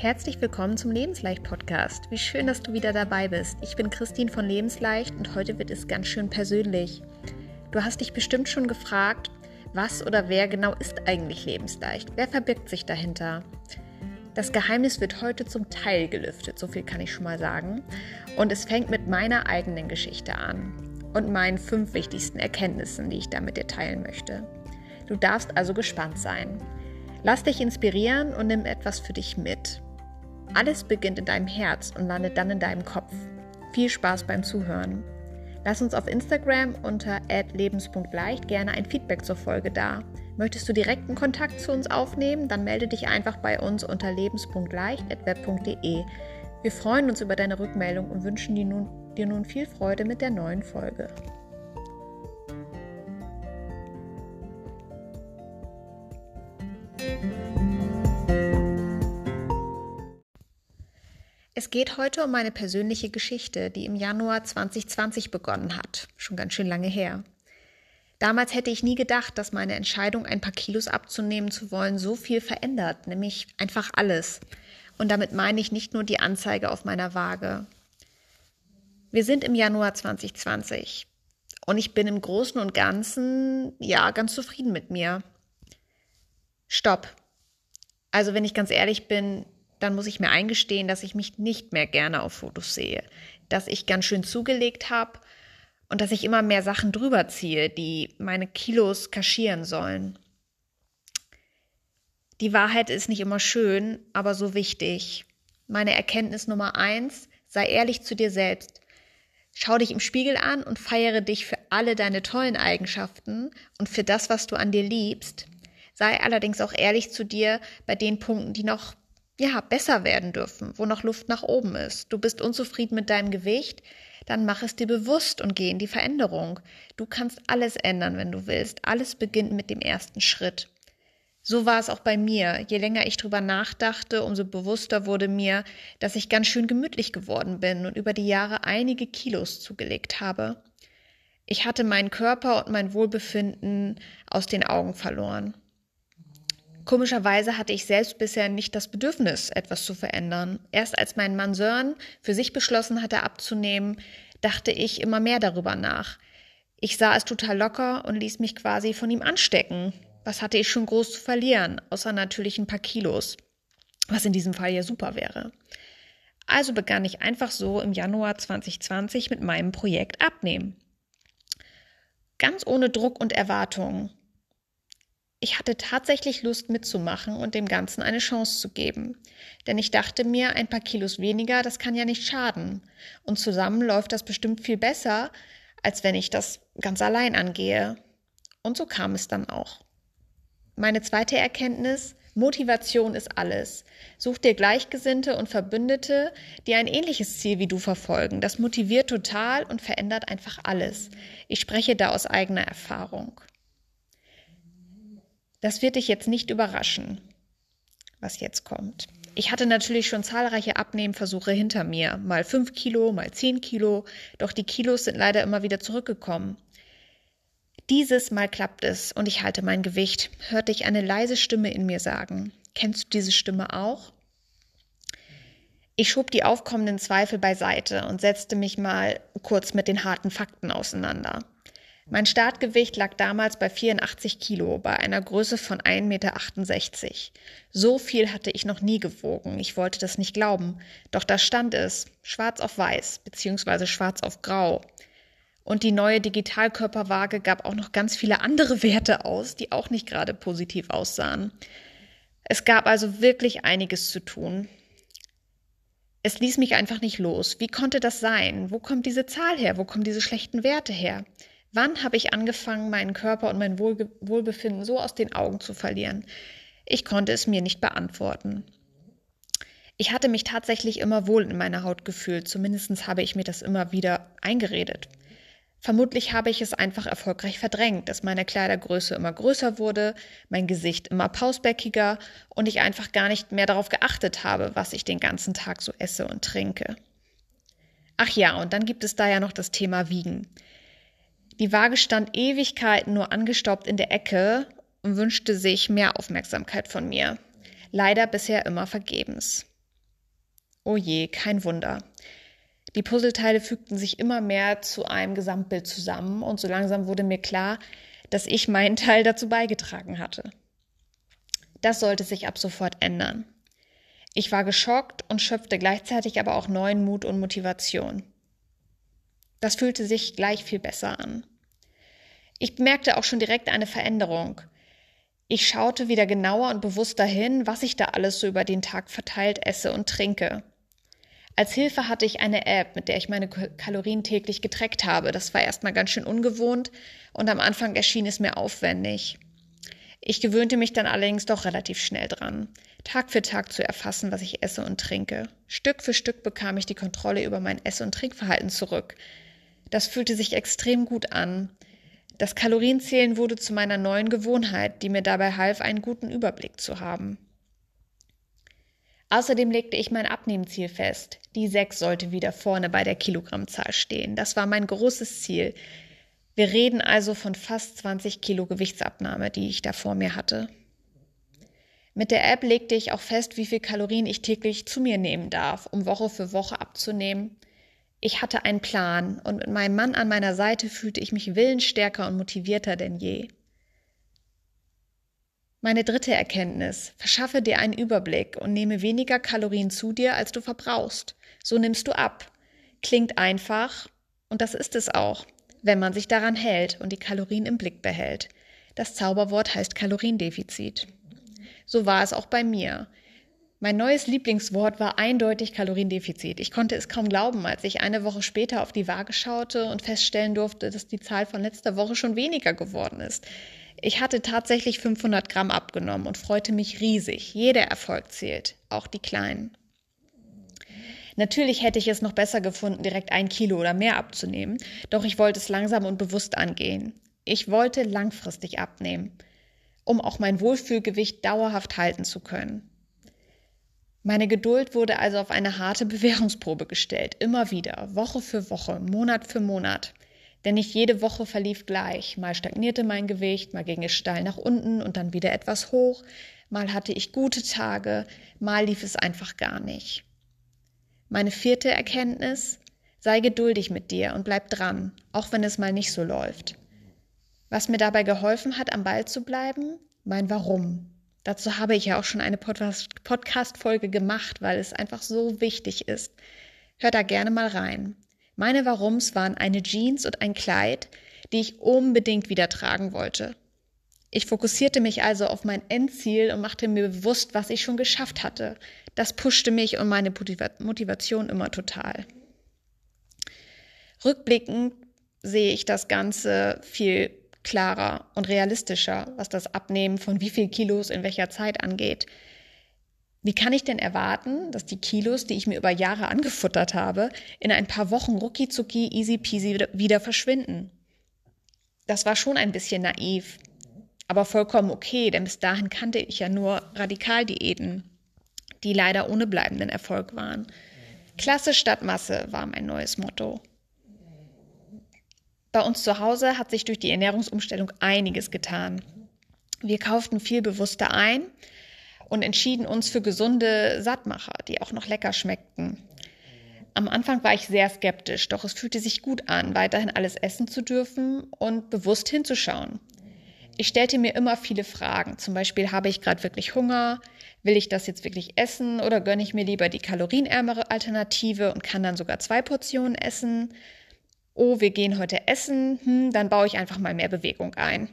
Herzlich willkommen zum Lebensleicht Podcast. Wie schön, dass du wieder dabei bist. Ich bin Christine von Lebensleicht und heute wird es ganz schön persönlich. Du hast dich bestimmt schon gefragt, was oder wer genau ist eigentlich lebensleicht? Wer verbirgt sich dahinter? Das Geheimnis wird heute zum Teil gelüftet, so viel kann ich schon mal sagen. Und es fängt mit meiner eigenen Geschichte an und meinen fünf wichtigsten Erkenntnissen, die ich da mit dir teilen möchte. Du darfst also gespannt sein. Lass dich inspirieren und nimm etwas für dich mit. Alles beginnt in deinem Herz und landet dann in deinem Kopf. Viel Spaß beim Zuhören. Lass uns auf Instagram unter lebens.leicht gerne ein Feedback zur Folge da. Möchtest du direkten Kontakt zu uns aufnehmen, dann melde dich einfach bei uns unter lebens.leicht.web.de. Wir freuen uns über deine Rückmeldung und wünschen dir nun, dir nun viel Freude mit der neuen Folge. Es geht heute um meine persönliche Geschichte, die im Januar 2020 begonnen hat. Schon ganz schön lange her. Damals hätte ich nie gedacht, dass meine Entscheidung, ein paar Kilos abzunehmen zu wollen, so viel verändert, nämlich einfach alles. Und damit meine ich nicht nur die Anzeige auf meiner Waage. Wir sind im Januar 2020 und ich bin im Großen und Ganzen, ja, ganz zufrieden mit mir. Stopp. Also, wenn ich ganz ehrlich bin, dann muss ich mir eingestehen, dass ich mich nicht mehr gerne auf Fotos sehe, dass ich ganz schön zugelegt habe und dass ich immer mehr Sachen drüber ziehe, die meine Kilos kaschieren sollen. Die Wahrheit ist nicht immer schön, aber so wichtig. Meine Erkenntnis Nummer eins, sei ehrlich zu dir selbst. Schau dich im Spiegel an und feiere dich für alle deine tollen Eigenschaften und für das, was du an dir liebst. Sei allerdings auch ehrlich zu dir bei den Punkten, die noch ja, besser werden dürfen, wo noch Luft nach oben ist. Du bist unzufrieden mit deinem Gewicht, dann mach es dir bewusst und geh in die Veränderung. Du kannst alles ändern, wenn du willst. Alles beginnt mit dem ersten Schritt. So war es auch bei mir. Je länger ich drüber nachdachte, umso bewusster wurde mir, dass ich ganz schön gemütlich geworden bin und über die Jahre einige Kilos zugelegt habe. Ich hatte meinen Körper und mein Wohlbefinden aus den Augen verloren. Komischerweise hatte ich selbst bisher nicht das Bedürfnis, etwas zu verändern. Erst als mein Mann Sören für sich beschlossen hatte abzunehmen, dachte ich immer mehr darüber nach. Ich sah es total locker und ließ mich quasi von ihm anstecken. Was hatte ich schon groß zu verlieren, außer natürlich ein paar Kilos, was in diesem Fall ja super wäre. Also begann ich einfach so im Januar 2020 mit meinem Projekt Abnehmen. Ganz ohne Druck und Erwartungen ich hatte tatsächlich Lust mitzumachen und dem Ganzen eine Chance zu geben. Denn ich dachte mir, ein paar Kilos weniger, das kann ja nicht schaden. Und zusammen läuft das bestimmt viel besser, als wenn ich das ganz allein angehe. Und so kam es dann auch. Meine zweite Erkenntnis, Motivation ist alles. Such dir Gleichgesinnte und Verbündete, die ein ähnliches Ziel wie du verfolgen. Das motiviert total und verändert einfach alles. Ich spreche da aus eigener Erfahrung. Das wird dich jetzt nicht überraschen, was jetzt kommt. Ich hatte natürlich schon zahlreiche Abnehmversuche hinter mir, mal fünf Kilo, mal zehn Kilo, doch die Kilos sind leider immer wieder zurückgekommen. Dieses Mal klappt es und ich halte mein Gewicht, hörte ich eine leise Stimme in mir sagen. Kennst du diese Stimme auch? Ich schob die aufkommenden Zweifel beiseite und setzte mich mal kurz mit den harten Fakten auseinander. Mein Startgewicht lag damals bei 84 Kilo, bei einer Größe von 1,68 Meter. So viel hatte ich noch nie gewogen. Ich wollte das nicht glauben. Doch da stand es, schwarz auf weiß, beziehungsweise schwarz auf grau. Und die neue Digitalkörperwaage gab auch noch ganz viele andere Werte aus, die auch nicht gerade positiv aussahen. Es gab also wirklich einiges zu tun. Es ließ mich einfach nicht los. Wie konnte das sein? Wo kommt diese Zahl her? Wo kommen diese schlechten Werte her? Wann habe ich angefangen, meinen Körper und mein Wohlge Wohlbefinden so aus den Augen zu verlieren? Ich konnte es mir nicht beantworten. Ich hatte mich tatsächlich immer wohl in meiner Haut gefühlt, zumindest habe ich mir das immer wieder eingeredet. Vermutlich habe ich es einfach erfolgreich verdrängt, dass meine Kleidergröße immer größer wurde, mein Gesicht immer pausbäckiger und ich einfach gar nicht mehr darauf geachtet habe, was ich den ganzen Tag so esse und trinke. Ach ja, und dann gibt es da ja noch das Thema Wiegen. Die Waage stand Ewigkeiten nur angestaubt in der Ecke und wünschte sich mehr Aufmerksamkeit von mir. Leider bisher immer vergebens. Oh je, kein Wunder. Die Puzzleteile fügten sich immer mehr zu einem Gesamtbild zusammen und so langsam wurde mir klar, dass ich meinen Teil dazu beigetragen hatte. Das sollte sich ab sofort ändern. Ich war geschockt und schöpfte gleichzeitig aber auch neuen Mut und Motivation. Das fühlte sich gleich viel besser an. Ich bemerkte auch schon direkt eine Veränderung. Ich schaute wieder genauer und bewusster hin, was ich da alles so über den Tag verteilt esse und trinke. Als Hilfe hatte ich eine App, mit der ich meine Kalorien täglich getrackt habe. Das war erstmal ganz schön ungewohnt und am Anfang erschien es mir aufwendig. Ich gewöhnte mich dann allerdings doch relativ schnell dran, Tag für Tag zu erfassen, was ich esse und trinke. Stück für Stück bekam ich die Kontrolle über mein Ess- und Trinkverhalten zurück. Das fühlte sich extrem gut an. Das Kalorienzählen wurde zu meiner neuen Gewohnheit, die mir dabei half, einen guten Überblick zu haben. Außerdem legte ich mein Abnehmziel fest. Die 6 sollte wieder vorne bei der Kilogrammzahl stehen. Das war mein großes Ziel. Wir reden also von fast 20 Kilo Gewichtsabnahme, die ich da vor mir hatte. Mit der App legte ich auch fest, wie viel Kalorien ich täglich zu mir nehmen darf, um Woche für Woche abzunehmen. Ich hatte einen Plan und mit meinem Mann an meiner Seite fühlte ich mich willensstärker und motivierter denn je. Meine dritte Erkenntnis. Verschaffe dir einen Überblick und nehme weniger Kalorien zu dir, als du verbrauchst. So nimmst du ab. Klingt einfach und das ist es auch, wenn man sich daran hält und die Kalorien im Blick behält. Das Zauberwort heißt Kaloriendefizit. So war es auch bei mir. Mein neues Lieblingswort war eindeutig Kaloriendefizit. Ich konnte es kaum glauben, als ich eine Woche später auf die Waage schaute und feststellen durfte, dass die Zahl von letzter Woche schon weniger geworden ist. Ich hatte tatsächlich 500 Gramm abgenommen und freute mich riesig. Jeder Erfolg zählt, auch die kleinen. Natürlich hätte ich es noch besser gefunden, direkt ein Kilo oder mehr abzunehmen, doch ich wollte es langsam und bewusst angehen. Ich wollte langfristig abnehmen, um auch mein Wohlfühlgewicht dauerhaft halten zu können. Meine Geduld wurde also auf eine harte Bewährungsprobe gestellt, immer wieder, Woche für Woche, Monat für Monat. Denn nicht jede Woche verlief gleich. Mal stagnierte mein Gewicht, mal ging es steil nach unten und dann wieder etwas hoch. Mal hatte ich gute Tage, mal lief es einfach gar nicht. Meine vierte Erkenntnis, sei geduldig mit dir und bleib dran, auch wenn es mal nicht so läuft. Was mir dabei geholfen hat, am Ball zu bleiben, mein Warum. Dazu habe ich ja auch schon eine Podcast-Folge gemacht, weil es einfach so wichtig ist. Hör da gerne mal rein. Meine Warums waren eine Jeans und ein Kleid, die ich unbedingt wieder tragen wollte. Ich fokussierte mich also auf mein Endziel und machte mir bewusst, was ich schon geschafft hatte. Das pushte mich und meine Motivation immer total. Rückblickend sehe ich das Ganze viel klarer und realistischer, was das Abnehmen von wie viel Kilos in welcher Zeit angeht. Wie kann ich denn erwarten, dass die Kilos, die ich mir über Jahre angefuttert habe, in ein paar Wochen rucki easy peasy wieder verschwinden? Das war schon ein bisschen naiv, aber vollkommen okay, denn bis dahin kannte ich ja nur Radikaldiäten, die leider ohne bleibenden Erfolg waren. Klasse statt Masse war mein neues Motto. Bei uns zu Hause hat sich durch die Ernährungsumstellung einiges getan. Wir kauften viel bewusster ein, und entschieden uns für gesunde Sattmacher, die auch noch lecker schmeckten. Am Anfang war ich sehr skeptisch, doch es fühlte sich gut an, weiterhin alles essen zu dürfen und bewusst hinzuschauen. Ich stellte mir immer viele Fragen. Zum Beispiel, habe ich gerade wirklich Hunger? Will ich das jetzt wirklich essen oder gönne ich mir lieber die kalorienärmere Alternative und kann dann sogar zwei Portionen essen? Oh, wir gehen heute essen, hm, dann baue ich einfach mal mehr Bewegung ein.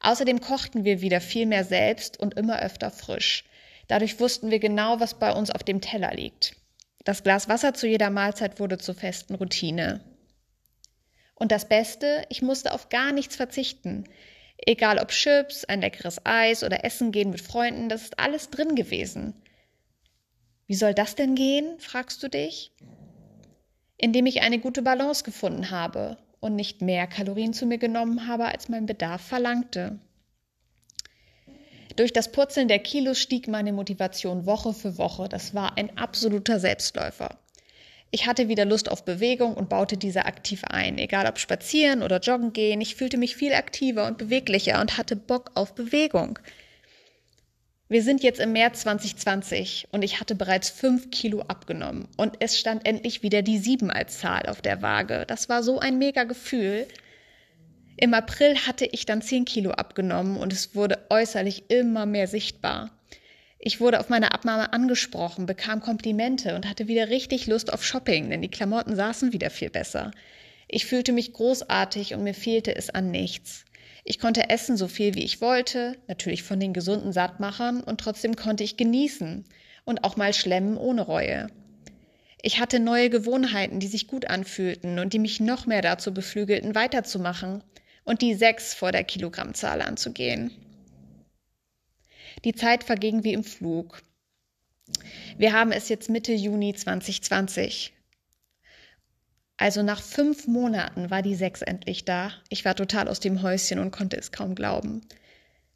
Außerdem kochten wir wieder viel mehr selbst und immer öfter frisch. Dadurch wussten wir genau, was bei uns auf dem Teller liegt. Das Glas Wasser zu jeder Mahlzeit wurde zur festen Routine. Und das Beste, ich musste auf gar nichts verzichten. Egal ob Chips, ein leckeres Eis oder Essen gehen mit Freunden, das ist alles drin gewesen. Wie soll das denn gehen, fragst du dich? Indem ich eine gute Balance gefunden habe und nicht mehr Kalorien zu mir genommen habe, als mein Bedarf verlangte. Durch das Purzeln der Kilos stieg meine Motivation Woche für Woche. Das war ein absoluter Selbstläufer. Ich hatte wieder Lust auf Bewegung und baute diese aktiv ein, egal ob spazieren oder joggen gehen. Ich fühlte mich viel aktiver und beweglicher und hatte Bock auf Bewegung. Wir sind jetzt im März 2020 und ich hatte bereits fünf Kilo abgenommen und es stand endlich wieder die sieben als Zahl auf der Waage. Das war so ein mega Gefühl. Im April hatte ich dann zehn Kilo abgenommen und es wurde äußerlich immer mehr sichtbar. Ich wurde auf meine Abnahme angesprochen, bekam Komplimente und hatte wieder richtig Lust auf Shopping, denn die Klamotten saßen wieder viel besser. Ich fühlte mich großartig und mir fehlte es an nichts. Ich konnte essen so viel wie ich wollte, natürlich von den gesunden Sattmachern, und trotzdem konnte ich genießen und auch mal schlemmen ohne Reue. Ich hatte neue Gewohnheiten, die sich gut anfühlten und die mich noch mehr dazu beflügelten, weiterzumachen und die sechs vor der Kilogrammzahl anzugehen. Die Zeit verging wie im Flug. Wir haben es jetzt Mitte Juni 2020. Also nach fünf Monaten war die Sechs endlich da. Ich war total aus dem Häuschen und konnte es kaum glauben.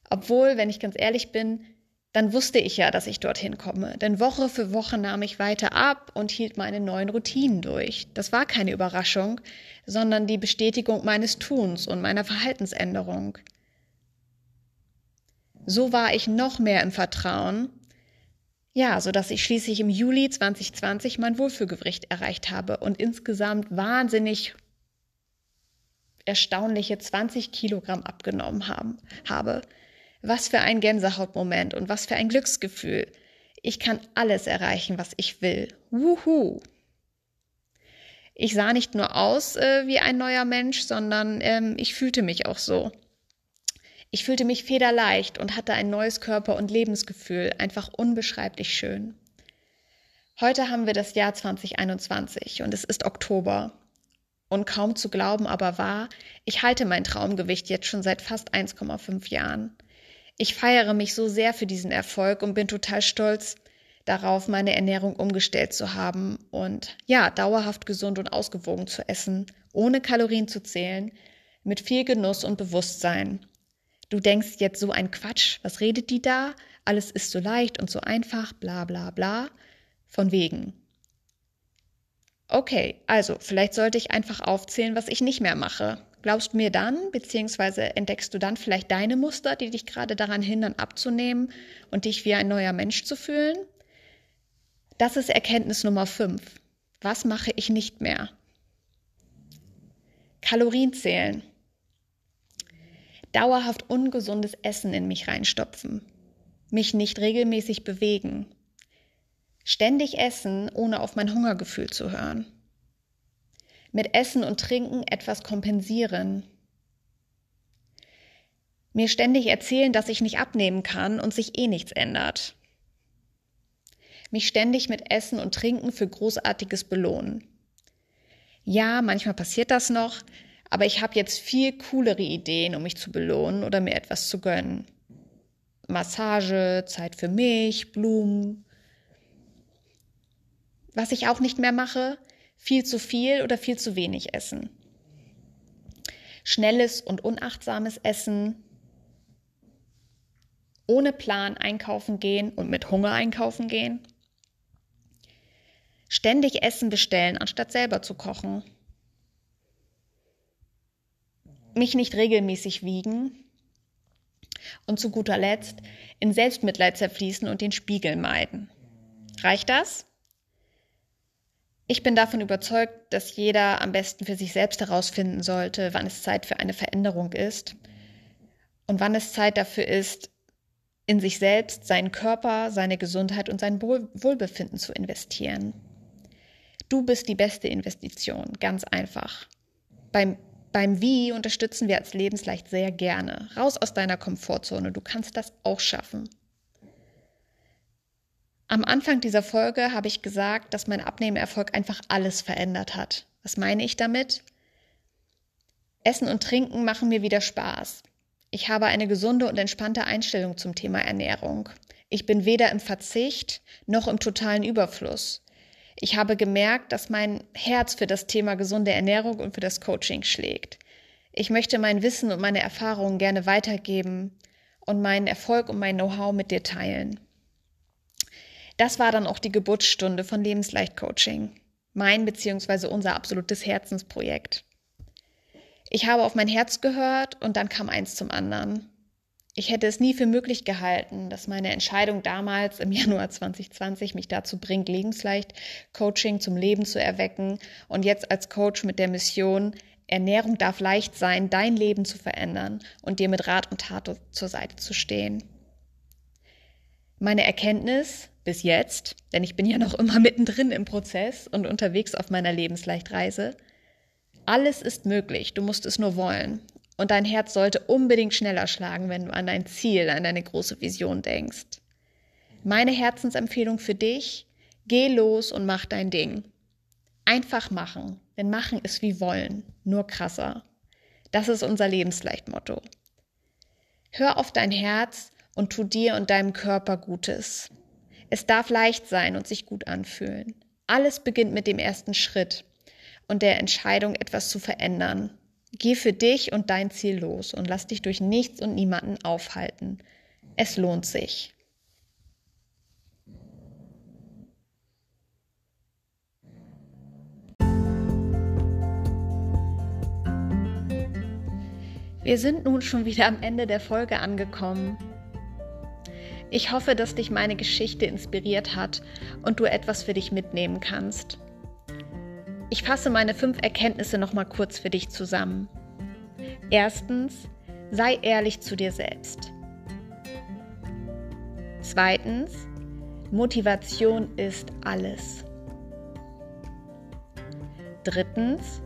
Obwohl, wenn ich ganz ehrlich bin, dann wusste ich ja, dass ich dorthin komme. Denn Woche für Woche nahm ich weiter ab und hielt meine neuen Routinen durch. Das war keine Überraschung, sondern die Bestätigung meines Tuns und meiner Verhaltensänderung. So war ich noch mehr im Vertrauen, ja, so dass ich schließlich im Juli 2020 mein Wohlfühlgewicht erreicht habe und insgesamt wahnsinnig erstaunliche 20 Kilogramm abgenommen haben, habe. Was für ein Gänsehautmoment und was für ein Glücksgefühl. Ich kann alles erreichen, was ich will. Wuhu! Ich sah nicht nur aus äh, wie ein neuer Mensch, sondern ähm, ich fühlte mich auch so. Ich fühlte mich federleicht und hatte ein neues Körper- und Lebensgefühl, einfach unbeschreiblich schön. Heute haben wir das Jahr 2021 und es ist Oktober. Und kaum zu glauben aber wahr, ich halte mein Traumgewicht jetzt schon seit fast 1,5 Jahren. Ich feiere mich so sehr für diesen Erfolg und bin total stolz darauf, meine Ernährung umgestellt zu haben und ja, dauerhaft gesund und ausgewogen zu essen, ohne Kalorien zu zählen, mit viel Genuss und Bewusstsein Du denkst jetzt so ein Quatsch, was redet die da? Alles ist so leicht und so einfach, bla bla bla. Von wegen. Okay, also vielleicht sollte ich einfach aufzählen, was ich nicht mehr mache. Glaubst du mir dann, beziehungsweise entdeckst du dann vielleicht deine Muster, die dich gerade daran hindern, abzunehmen und dich wie ein neuer Mensch zu fühlen? Das ist Erkenntnis Nummer 5. Was mache ich nicht mehr? Kalorien zählen dauerhaft ungesundes Essen in mich reinstopfen, mich nicht regelmäßig bewegen, ständig essen, ohne auf mein Hungergefühl zu hören, mit Essen und Trinken etwas kompensieren, mir ständig erzählen, dass ich nicht abnehmen kann und sich eh nichts ändert, mich ständig mit Essen und Trinken für Großartiges belohnen. Ja, manchmal passiert das noch, aber ich habe jetzt viel coolere Ideen, um mich zu belohnen oder mir etwas zu gönnen. Massage, Zeit für mich, Blumen. Was ich auch nicht mehr mache, viel zu viel oder viel zu wenig essen. Schnelles und unachtsames Essen. Ohne Plan einkaufen gehen und mit Hunger einkaufen gehen. Ständig Essen bestellen, anstatt selber zu kochen mich nicht regelmäßig wiegen und zu guter Letzt in Selbstmitleid zerfließen und den Spiegel meiden. Reicht das? Ich bin davon überzeugt, dass jeder am besten für sich selbst herausfinden sollte, wann es Zeit für eine Veränderung ist und wann es Zeit dafür ist, in sich selbst, seinen Körper, seine Gesundheit und sein Wohlbefinden zu investieren. Du bist die beste Investition, ganz einfach. Beim beim Wie unterstützen wir als Lebensleicht sehr gerne. Raus aus deiner Komfortzone, du kannst das auch schaffen. Am Anfang dieser Folge habe ich gesagt, dass mein Abnehmerfolg einfach alles verändert hat. Was meine ich damit? Essen und Trinken machen mir wieder Spaß. Ich habe eine gesunde und entspannte Einstellung zum Thema Ernährung. Ich bin weder im Verzicht noch im totalen Überfluss. Ich habe gemerkt, dass mein Herz für das Thema gesunde Ernährung und für das Coaching schlägt. Ich möchte mein Wissen und meine Erfahrungen gerne weitergeben und meinen Erfolg und mein Know-how mit dir teilen. Das war dann auch die Geburtsstunde von Lebensleicht Coaching, mein bzw. unser absolutes Herzensprojekt. Ich habe auf mein Herz gehört und dann kam eins zum anderen. Ich hätte es nie für möglich gehalten, dass meine Entscheidung damals im Januar 2020 mich dazu bringt, lebensleicht Coaching zum Leben zu erwecken und jetzt als Coach mit der Mission, Ernährung darf leicht sein, dein Leben zu verändern und dir mit Rat und Tat zur Seite zu stehen. Meine Erkenntnis bis jetzt, denn ich bin ja noch immer mittendrin im Prozess und unterwegs auf meiner Lebensleichtreise, alles ist möglich, du musst es nur wollen. Und dein Herz sollte unbedingt schneller schlagen, wenn du an dein Ziel, an deine große Vision denkst. Meine Herzensempfehlung für dich, geh los und mach dein Ding. Einfach machen, denn machen ist wie wollen, nur krasser. Das ist unser Lebensleichtmotto. Hör auf dein Herz und tu dir und deinem Körper Gutes. Es darf leicht sein und sich gut anfühlen. Alles beginnt mit dem ersten Schritt und der Entscheidung, etwas zu verändern, Geh für dich und dein Ziel los und lass dich durch nichts und niemanden aufhalten. Es lohnt sich. Wir sind nun schon wieder am Ende der Folge angekommen. Ich hoffe, dass dich meine Geschichte inspiriert hat und du etwas für dich mitnehmen kannst. Ich fasse meine fünf Erkenntnisse nochmal kurz für dich zusammen. Erstens, sei ehrlich zu dir selbst. Zweitens, Motivation ist alles. Drittens,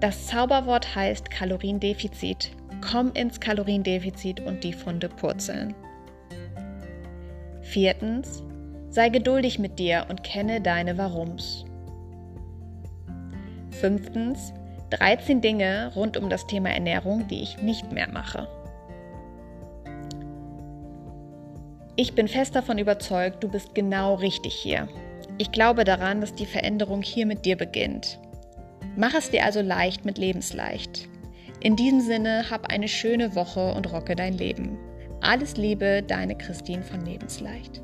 das Zauberwort heißt Kaloriendefizit. Komm ins Kaloriendefizit und die Funde purzeln. Viertens, sei geduldig mit dir und kenne deine Warums. Fünftens, 13 Dinge rund um das Thema Ernährung, die ich nicht mehr mache. Ich bin fest davon überzeugt, du bist genau richtig hier. Ich glaube daran, dass die Veränderung hier mit dir beginnt. Mach es dir also leicht mit Lebensleicht. In diesem Sinne, hab eine schöne Woche und rocke dein Leben. Alles Liebe, deine Christine von Lebensleicht.